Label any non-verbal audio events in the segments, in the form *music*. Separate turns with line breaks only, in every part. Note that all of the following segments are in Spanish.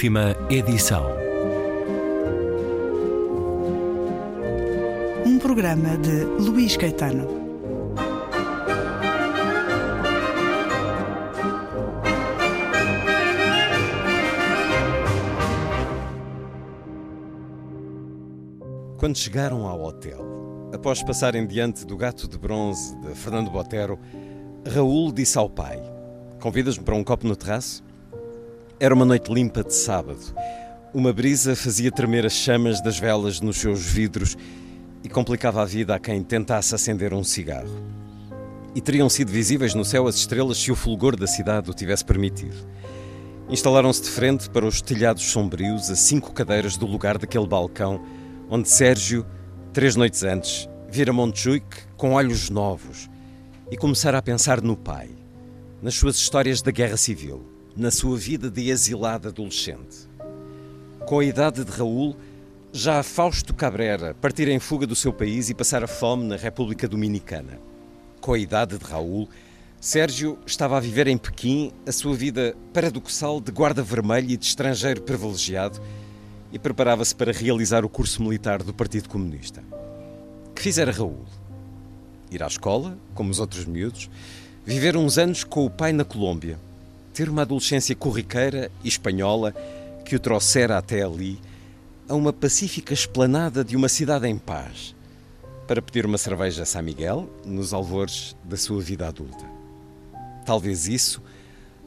Última edição.
Um programa de Luís Caetano.
Quando chegaram ao hotel, após passarem diante do gato de bronze de Fernando Botero, Raul disse ao pai: Convidas-me para um copo no terraço? Era uma noite limpa de sábado. Uma brisa fazia tremer as chamas das velas nos seus vidros e complicava a vida a quem tentasse acender um cigarro. E teriam sido visíveis no céu as estrelas se o fulgor da cidade o tivesse permitido. Instalaram-se de frente para os telhados sombrios a cinco cadeiras do lugar daquele balcão onde Sérgio, três noites antes, vira Montjuic com olhos novos e começara a pensar no pai, nas suas histórias da guerra civil, na sua vida de exilado adolescente. Com a idade de Raul, já Fausto Cabrera partira em fuga do seu país e passara fome na República Dominicana. Com a idade de Raul, Sérgio estava a viver em Pequim a sua vida paradoxal de guarda vermelho e de estrangeiro privilegiado e preparava-se para realizar o curso militar do Partido Comunista. Que fizera Raul? Ir à escola, como os outros miúdos, viver uns anos com o pai na Colômbia, ter uma adolescência corriqueira e espanhola que o trouxera até ali, a uma pacífica esplanada de uma cidade em paz, para pedir uma cerveja a São Miguel nos alvores da sua vida adulta. Talvez isso,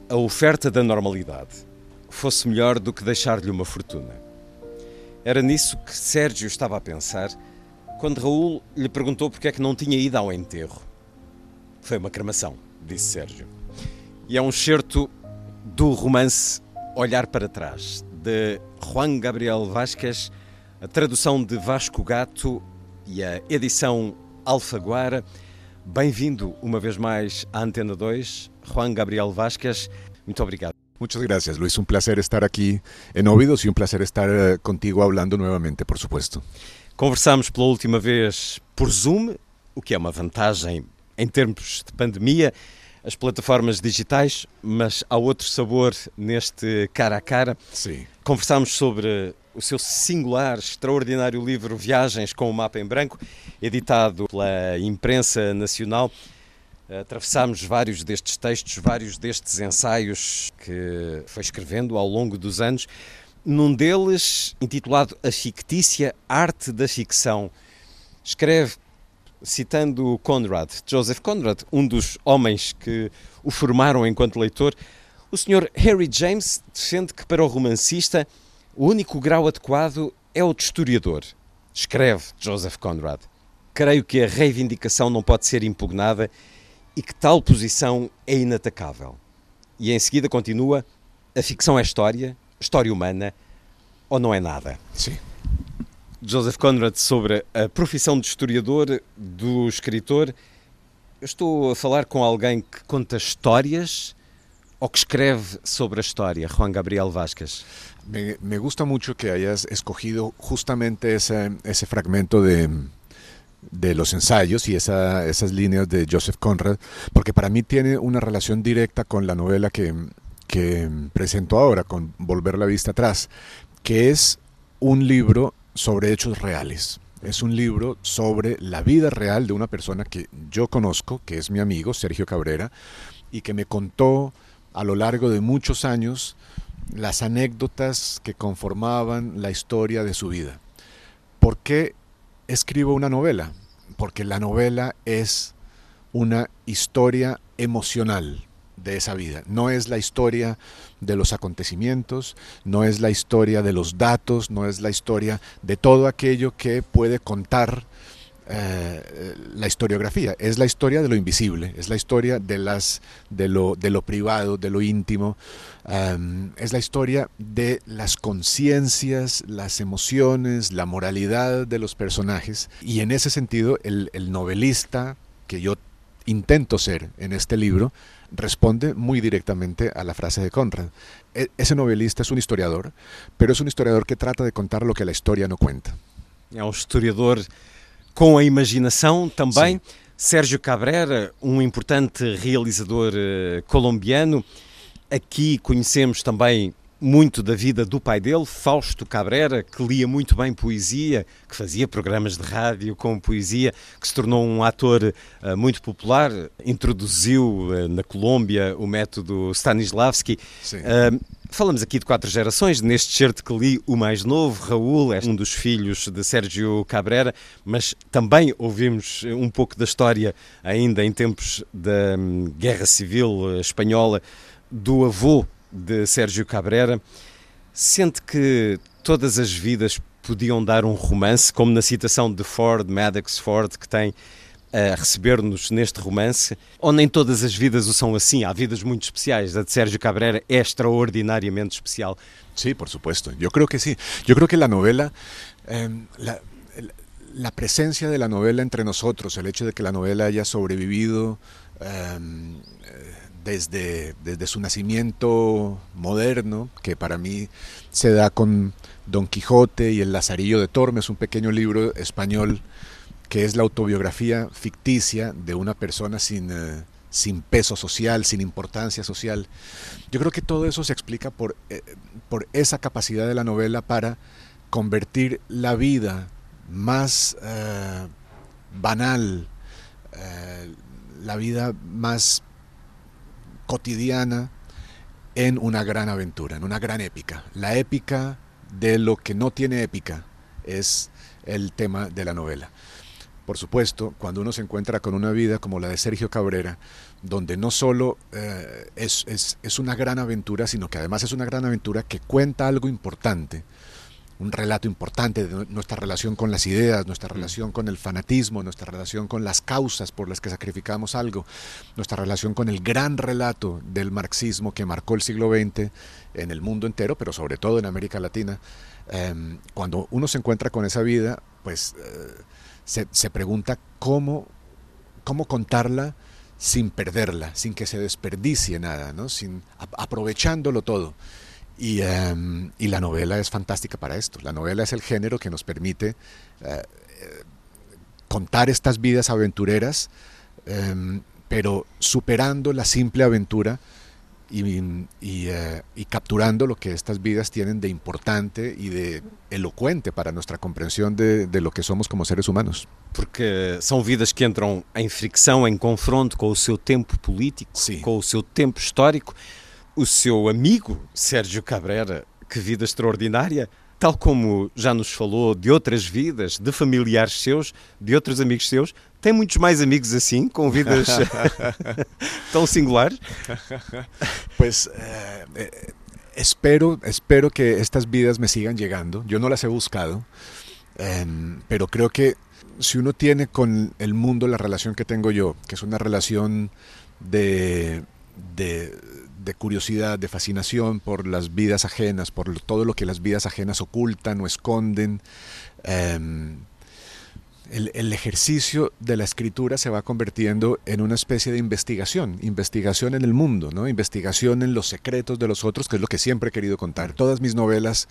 a oferta da normalidade, fosse melhor do que deixar-lhe uma fortuna. Era nisso que Sérgio estava a pensar quando Raul lhe perguntou porque é que não tinha ido ao enterro. Foi uma cremação, disse Sérgio. E é um certo do romance Olhar para Trás, de Juan Gabriel Vasquez, a tradução de Vasco Gato e a edição Alfaguara. Bem-vindo uma vez mais à Antena 2, Juan Gabriel Vasquez. Muito obrigado.
Muchas gracias, Luis. Un placer estar aquí en Óvidos y un placer estar uh, contigo hablando nuevamente, por supuesto.
Conversámos pela última vez por Zoom, o que é uma vantagem em termos de pandemia, as plataformas digitais, mas há outro sabor neste cara a cara.
Sim.
Conversámos sobre o seu singular, extraordinário livro Viagens com o Mapa em Branco, editado pela imprensa nacional. Atravessámos vários destes textos, vários destes ensaios que foi escrevendo ao longo dos anos. Num deles, intitulado A Fictícia Arte da Ficção, escreve, citando Conrad, Joseph Conrad, um dos homens que o formaram enquanto leitor, o Sr. Harry James defende que para o romancista o único grau adequado é o de historiador. Escreve Joseph Conrad. Creio que a reivindicação não pode ser impugnada e que tal posição é inatacável. E em seguida continua: a ficção é história, história humana, ou não é nada?
Sim.
Joseph Conrad sobre a profissão de historiador, do escritor. Eu estou a falar com alguém que conta histórias ou que escreve sobre a história, Juan Gabriel Vasquez.
Me, me gusta mucho que hayas escogido justamente ese, ese fragmento de, de los ensayos y esa, esas líneas de Joseph Conrad, porque para mí tiene una relación directa con la novela que, que presento ahora, con Volver la vista atrás, que es un libro sobre hechos reales. Es un libro sobre la vida real de una persona que yo conozco, que es mi amigo Sergio Cabrera, y que me contó a lo largo de muchos años las anécdotas que conformaban la historia de su vida. ¿Por qué escribo una novela? Porque la novela es una historia emocional de esa vida. No es la historia de los acontecimientos, no es la historia de los datos, no es la historia de todo aquello que puede contar eh, la historiografía, es la historia de lo invisible, es la historia de, las, de, lo, de lo privado, de lo íntimo, es la historia de las conciencias, las emociones, la moralidad de los personajes. Y en ese sentido el novelista que yo intento ser en este libro responde muy directamente a la frase de Conrad. E ese novelista es un historiador, pero es un historiador que trata de contar lo que la historia no cuenta.
É um historiador com a imaginação também.
Sim.
Sérgio Cabrera, um importante realizador uh, colombiano. Aqui conhecemos também muito da vida do pai dele, Fausto Cabrera, que lia muito bem poesia, que fazia programas de rádio com poesia, que se tornou um ator uh, muito popular, introduziu uh, na Colômbia o método Stanislavski. Uh, falamos aqui de quatro gerações, neste certo que li o mais novo, Raul, é um dos filhos de Sérgio Cabrera, mas também ouvimos um pouco da história ainda em tempos da um, Guerra Civil Espanhola do avô de Sérgio Cabrera, sente que todas as vidas podiam dar um romance, como na citação de Ford, Maddox Ford, que tem a receber-nos neste romance, ou nem todas as vidas o são assim? Há vidas muito especiais. A de Sérgio Cabrera é extraordinariamente especial.
Sí, por supuesto. Yo creo que sí. Yo creo que la novela, eh, la, la, presencia de la novela entre nosotros, el hecho de que la novela haya sobrevivido eh, desde, desde su nacimiento moderno, que para mí se da con Don Quijote y el Lazarillo de Tormes, un pequeño libro español que es la autobiografía ficticia de una persona sin, eh, sin peso social, sin importancia social. Yo creo que todo eso se explica por, eh, por esa capacidad de la novela para convertir la vida más eh, banal, la vida más cotidiana en una gran aventura, en una gran épica. La épica de lo que no tiene épica es el tema de la novela. Por supuesto, cuando uno se encuentra con una vida como la de Sergio Cabrera, donde no solo eh, es, es, es una gran aventura, sino que además es una gran aventura que cuenta algo importante, un relato importante de nuestra relación con las ideas, nuestra mm. relación con el fanatismo, nuestra relación con las causas por las que sacrificamos algo, nuestra relación con el gran relato del marxismo que marcó el siglo XX en el mundo entero, pero sobre todo en América Latina. Em, cuando uno se encuentra con esa vida, pues eh, se, se, pregunta cómo, cómo contarla sin perderla, sin que se desperdicie nada, ¿no? sin, aprovechándolo todo. Y, um, y, la novela es fantástica para esto. La novela es el género que nos permite uh, contar estas vidas aventureras, um, pero superando la simple aventura y, y, uh, y, capturando lo que estas vidas tienen de importante y de elocuente para nuestra comprensión de, de, lo que somos como seres humanos.
Porque são vidas que entram em fricção, em confronto com o seu tempo político,
Sim.
com o seu tempo histórico. O seu amigo Sérgio Cabrera, que vida extraordinária, tal como já nos falou de outras vidas, de familiares seus, de outros amigos seus, tem muitos mais amigos assim, com vidas *laughs* *laughs* tão singulares?
Pues eh, eh, espero, espero que estas vidas me sigan llegando. Yo no las he buscado, eh, pero creo que si uno tiene con el mundo la relación que tengo yo, que es una relación de, de de curiosidad, de fascinación por las vidas ajenas, por todo lo que las vidas ajenas ocultan o esconden. El, el, ejercicio de la escritura se va convirtiendo en una especie de investigación, investigación en el mundo, ¿no? investigación en los secretos de los otros, que es lo que siempre he querido contar. Todas mis novelas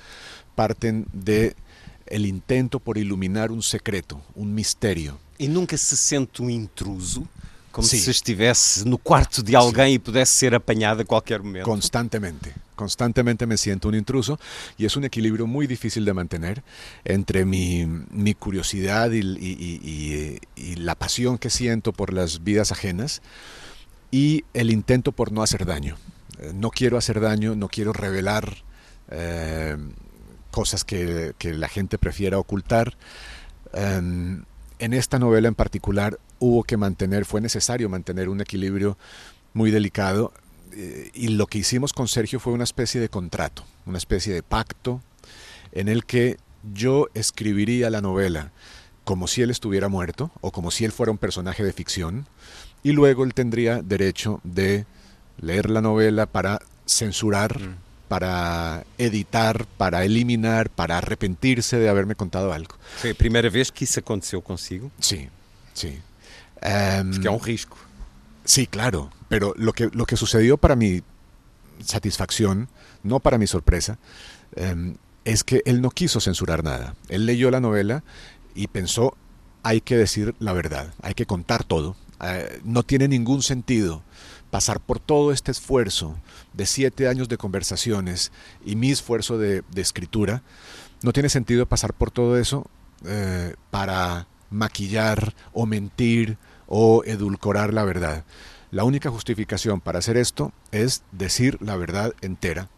parten de el intento por iluminar un secreto, un misterio.
¿Y nunca se siente un intruso? Como Sim. se estivesse no quarto de alguém Sim. y pudesse ser apañada a cualquier momento.
Constantemente, constantemente me siento un intruso y es un equilibrio muy difícil de mantener entre mi, mi curiosidad y, y, y, y, la pasión que siento por las vidas ajenas y el intento por no hacer daño. Eh, no quiero hacer daño, no quiero revelar eh, cosas que, que, la gente prefiera ocultar. Um, en esta novela en particular hubo que mantener, fue necesario mantener un equilibrio muy delicado eh, y lo que hicimos con Sergio fue una especie de contrato, una especie de pacto en el que yo escribiría la novela como si él estuviera muerto o como si él fuera un personaje de ficción y luego él tendría derecho de leer la novela para censurar, mm. para editar, para eliminar, para arrepentirse de haberme contado algo.
Foi a primeira vez que isso aconteceu consigo?
Sí, sí.
Um, Porque é un risco.
Sí, claro, pero lo que, lo que sucedió para mi satisfacción, no para mi sorpresa, um, es que él no quiso censurar nada. Él leyó la novela y pensó, hay que decir la verdad, hay que contar todo. Uh, no tiene ningún sentido pasar por todo este esfuerzo de siete años de conversaciones y mi esfuerzo de, escritura, no tiene sentido pasar por todo eso eh, para maquillar o mentir o edulcorar la verdad. La única justificación para hacer esto es decir la verdad entera.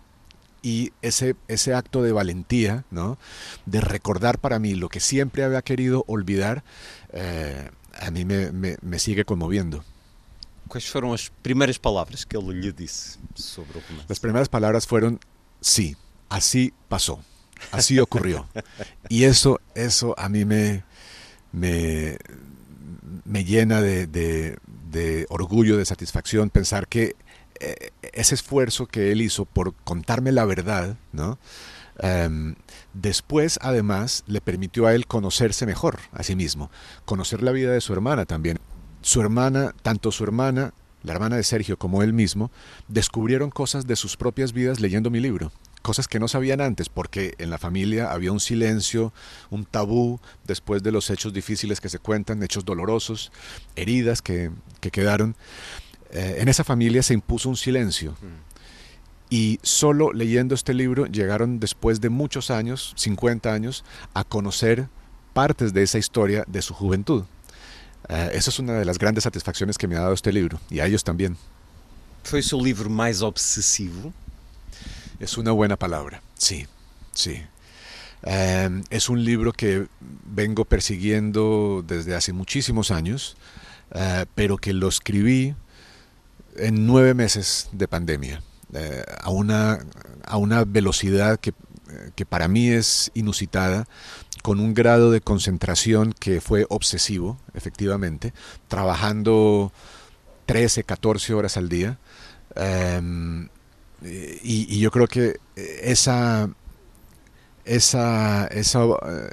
Y ese, ese acto de valentía, ¿no? de recordar para mí lo que siempre había querido olvidar, eh, a mí me, me, me sigue conmoviendo.
¿Cuáles fueron las primeras palabras que él le dice sobre el?
Las primeras palabras fueron sí, así pasó, así ocurrió. *laughs* y eso, eso a mí me, me, me llena de, orgullo, de satisfacción, pensar que eh, ese esfuerzo que él hizo por contarme la verdad. Em, después, además, le permitió a él conocerse mejor a sí mismo, conocer la vida de su hermana también. Su hermana, tanto su hermana, la hermana de Sergio, como él mismo, descubrieron cosas de sus propias vidas leyendo mi libro cosas que no sabían antes, porque en la familia había un silencio, un tabú después de los hechos difíciles que se cuentan, hechos dolorosos, heridas que, quedaron. Eh, en esa familia se impuso un silencio. Mm. Y solo leyendo este libro llegaron después de muchos años, 50 años, a conocer partes de esa historia de su juventud. Esa es una de las grandes satisfacciones que me ha dado este libro, y a ellos también.
¿Fue su libro más obsesivo?
Es una buena palabra, sí, sí. Em, es un libro que vengo persiguiendo desde hace muchísimos años, eh, pero que lo escribí en nueve meses de pandemia, eh, a, una, a una velocidad que, que para mí es inusitada, con un grado de concentración que fue obsesivo, efectivamente, trabajando 13, 14 horas al día. Em, y, yo creo que esa, esa, esa, eh,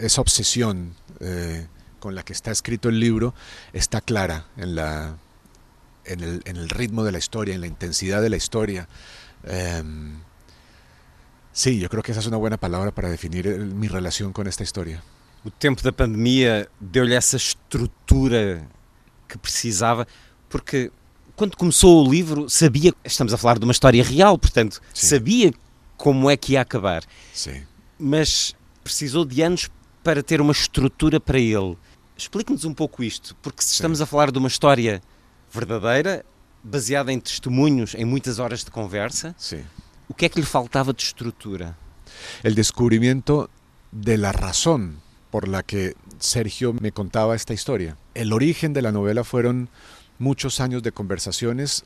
esa obsesión eh, con la que está escrito el libro está clara en, la, en, el, en el ritmo de la historia, en la intensidad de la historia. Em, sí, yo creo que esa es una buena palabra para definir mi relación con esta historia.
O tempo da pandemia deu-lhe essa estrutura que precisava, porque quando começou o livro, sabia, estamos a falar de uma história real, portanto, Sim. sabia como é que ia acabar.
Sim.
Mas precisou de anos para ter uma estrutura para ele. Explique-nos um pouco isto, porque se estamos a falar de uma história verdadeira, baseada em testemunhos, em muitas horas de conversa,
Sim.
o que é que lhe faltava de estrutura?
El descubrimiento de la razón por la que Sergio me contaba esta historia. El origen de la novela fueron muchos años de conversaciones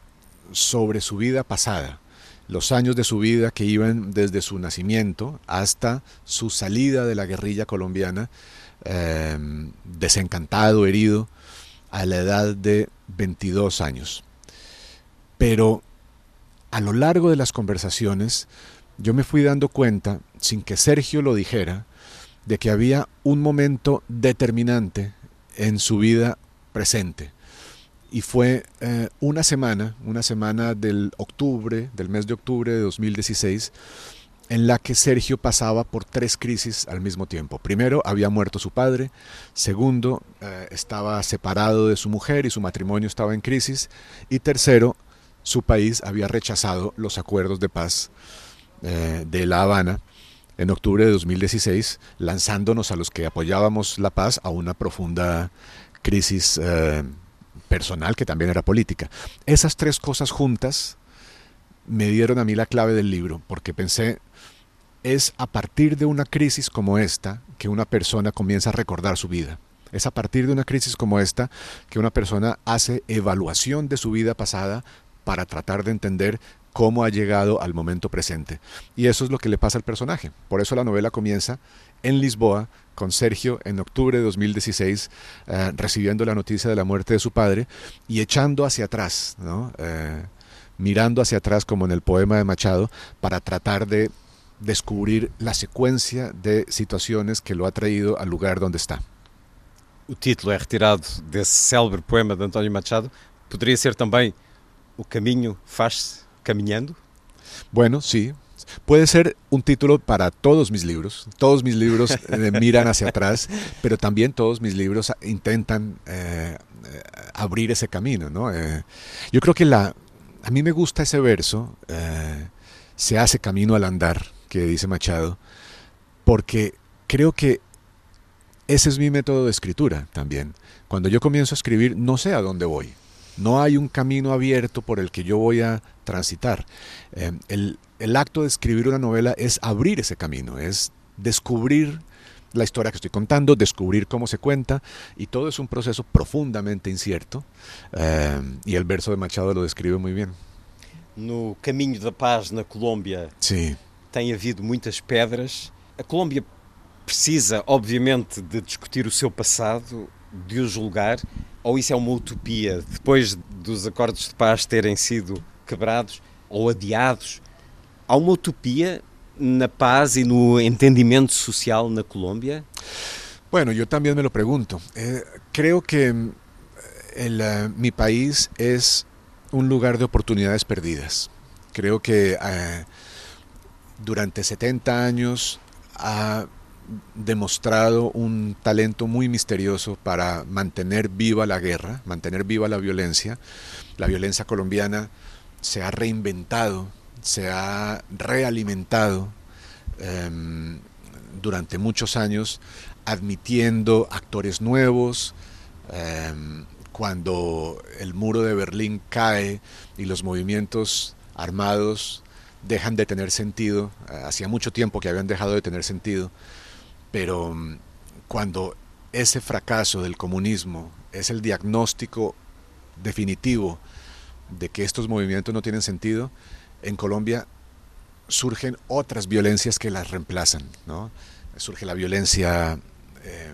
sobre su vida pasada, los años de su vida que iban desde su nacimiento hasta su salida de la guerrilla colombiana, em, desencantado, herido, a la edad de 22 años. Pero a lo largo de las conversaciones, yo me fui dando cuenta, sin que Sergio lo dijera, de que había un momento determinante en su vida presente, y fue eh, una semana, una semana del octubre, del mes de octubre de 2016, en la que Sergio pasaba por tres crisis al mismo tiempo. Primero, había muerto su padre. Segundo, eh, estaba separado de su mujer y su matrimonio estaba en crisis. Y tercero, su país había rechazado los acuerdos de paz eh, de La Habana en octubre de 2016, lanzándonos a los que apoyábamos la paz a una profunda crisis personal que también era política. Esas tres cosas juntas me dieron a mí la clave del libro, porque pensé, es a partir de una crisis como esta que una persona comienza a recordar su vida. Es a partir de una crisis como esta que una persona hace evaluación de su vida pasada para tratar de entender cómo ha llegado al momento presente. Y eso es lo que le pasa al personaje. Por eso la novela comienza en Lisboa con Sergio en octubre de 2016, eh, recibiendo la noticia de la muerte de su padre y echando hacia atrás, eh, mirando hacia atrás como en el poema de Machado, para tratar de descubrir la secuencia de situaciones que lo ha traído al lugar donde está.
O título é retirado desse célebre poema de António Machado. Poderia ser também O caminho faz-se caminhando?
Bueno, sí, Puede ser un título para todos mis libros. Todos mis libros eh, miran hacia atrás, pero también todos mis libros intentan eh, eh, abrir ese camino. ¿no? yo creo que la, a mí me gusta ese verso, se hace camino al andar, que dice Machado, porque creo que ese es mi método de escritura también. Cuando yo comienzo a escribir, no sé a dónde voy. No hay un camino abierto por el que yo voy a transitar. el, el acto de escribir una novela es abrir ese camino, es descubrir la historia que estoy contando, descubrir cómo se cuenta, y todo es un proceso profundamente incierto, eh, y el verso de Machado lo describe muy bien.
No caminho da paz na Colômbia
Sim.
tem havido muitas pedras. A Colômbia precisa, obviamente, de discutir o seu passado, de o julgar, ou isso é uma utopia depois dos acordos de paz terem sido quebrados ou adiados? Há uma utopia na paz y no entendimiento social na Colombia?
Bueno, yo también me lo pregunto. Eh, creo que el, uh, mi país es un lugar de oportunidades perdidas. Creo que durante 70 años ha demostrado un talento muy misterioso para mantener viva la guerra, mantener viva la violencia. La violencia colombiana se ha reinventado se ha realimentado em, durante muchos años, admitiendo actores nuevos. Em, cuando el muro de Berlín cae y los movimientos armados dejan de tener sentido, eh, hacía mucho tiempo que habían dejado de tener sentido, pero em, cuando ese fracaso del comunismo es el diagnóstico definitivo de que estos movimientos no tienen sentido, en Colombia surgen otras violencias que las reemplazan. ¿no? Surge la violencia eh,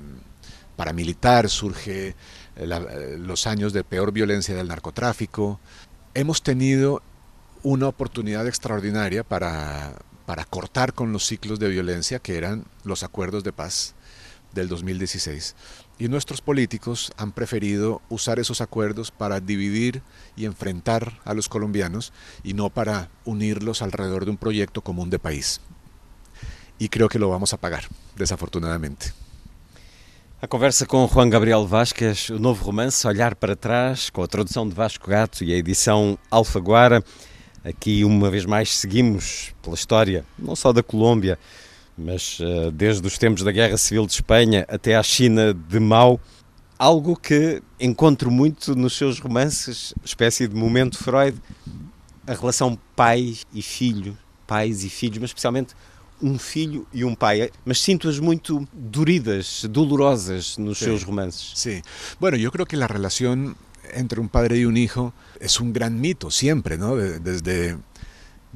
paramilitar, surge eh, los años de peor violencia del narcotráfico. Hemos tenido una oportunidad extraordinaria para, para cortar con los ciclos de violencia que eran los acuerdos de paz del 2016. Y nuestros políticos han preferido usar esos acuerdos para dividir y enfrentar a los colombianos y no para unirlos alrededor de un proyecto común de país. E creo que lo vamos a pagar, desafortunadamente.
A conversa com Juan Gabriel Vasquez, o novo romance Olhar para Trás, com a tradução de Vasco Gato e a edição Alfaguara. Aqui, uma vez mais, seguimos pela história, não só da Colômbia, mas uh, desde os tempos da Guerra Civil de Espanha até à China de Mao, algo que encontro muito nos seus romances, espécie de momento Freud, a relação pai e filho, pais e filhos, mas especialmente um filho e um pai, mas sinto-as muito duridas, dolorosas nos sí. seus romances.
Sí. Bueno, yo creo que la relación entre un padre y un hijo es un gran mito siempre, ¿no? Desde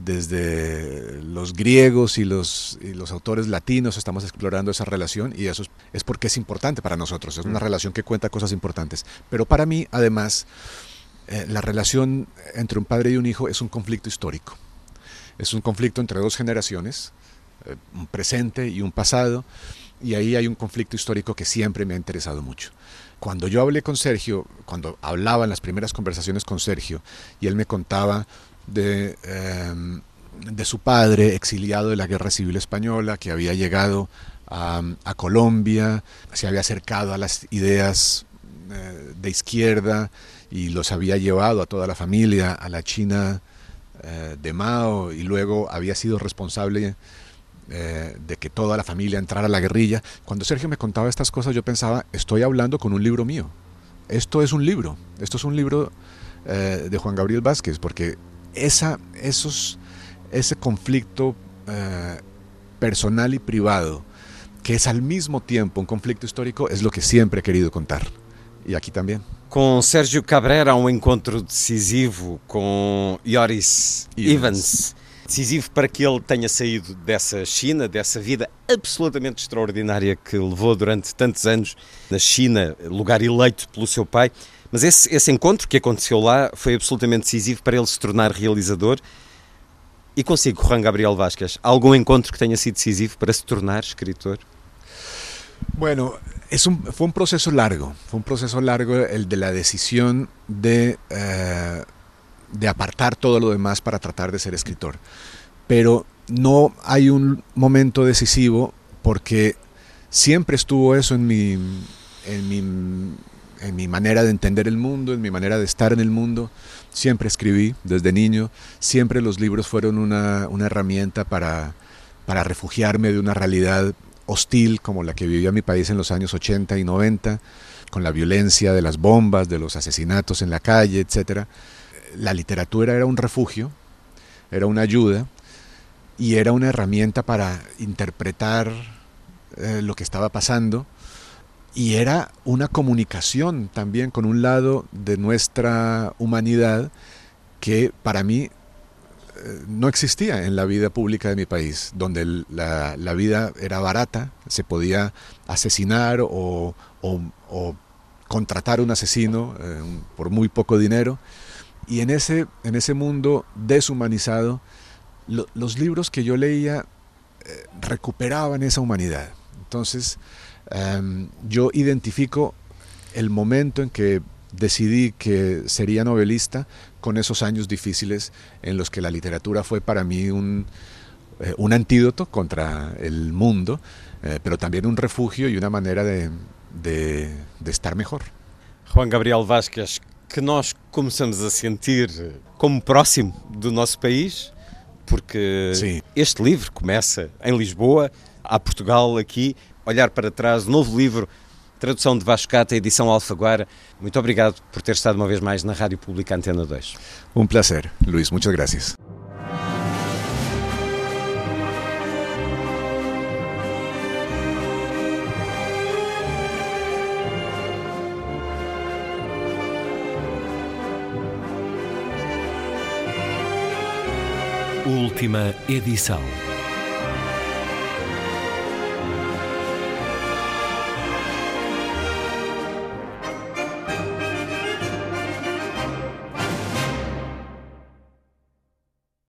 desde los griegos y los, y los autores latinos estamos explorando esa relación y eso es, porque es importante para nosotros, es una mm. relación que cuenta cosas importantes. Pero para mí, además, eh, la relación entre un padre y un hijo es un conflicto histórico. Es un conflicto entre dos generaciones, eh, un presente y un pasado, y ahí hay un conflicto histórico que siempre me ha interesado mucho. Cuando yo hablé con Sergio, cuando hablaba en las primeras conversaciones con Sergio, y él me contaba de, em, de su padre, exiliado de la Guerra Civil Española, que había llegado a, Colombia, se había acercado a las ideas eh, de izquierda y los había llevado a toda la familia a la China eh, de Mao y luego había sido responsable eh, de que toda la familia entrara a la guerrilla. Cuando Sergio me contaba estas cosas yo pensaba, estoy hablando con un libro mío. Esto es un libro, esto es un libro de Juan Gabriel Vázquez, porque esa, esos, ese conflicto eh, personal y privado, que es al mismo tiempo un conflicto histórico, es lo que siempre he querido contar. E aqui também.
Com Sérgio Cabrera, um encontro decisivo com Yoris Evans. Evans. Decisivo para que ele tenha saído dessa China, dessa vida absolutamente extraordinária que levou durante tantos anos na China, lugar eleito pelo seu pai. Mas esse, esse encontro que aconteceu lá foi absolutamente decisivo para ele se tornar realizador. E consigo, Juan Gabriel Vázquez, algum encontro que tenha sido decisivo para se tornar escritor?
Bueno, es un, fue un proceso largo, fue un proceso largo el de la decisión de, eh, de apartar todo lo demás para tratar de ser escritor. Pero no hay un momento decisivo porque siempre estuvo eso en mi, en mi, en mi manera de entender el mundo, en mi manera de estar en el mundo. Siempre escribí desde niño, siempre los libros fueron una, herramienta para, para refugiarme de una realidad hostil como la que vivía mi país en los años 80 y 90, con la violencia de las bombas, de los asesinatos en la calle, etc. La literatura era un refugio, era una ayuda y era una herramienta para interpretar eh, lo que estaba pasando y era una comunicación también con un lado de nuestra humanidad que para mí eh, no existía en la vida pública de mi país, donde la, vida era barata, se podía asesinar o, contratar un asesino eh, por muy poco dinero. Y en ese, en ese mundo deshumanizado, los libros que yo leía eh, recuperaban esa humanidad. Entonces, em, yo identifico el momento en que decidí que sería novelista con esos años difíciles en los que la literatura fue para mí un, eh, un antídoto contra el mundo, eh, pero también un refugio y una manera de, de, de estar mejor.
Juan Gabriel Vázquez, que nós começamos a sentir como próximo do nosso país, porque Sim. este livro começa em Lisboa, há Portugal aqui, olhar para trás, novo livro, tradução de Vasco Cata, edição Alfaguara. Muito obrigado por ter estado uma vez mais na Rádio Pública Antena 2.
Um prazer, Luís, muitas graças.
Última edição.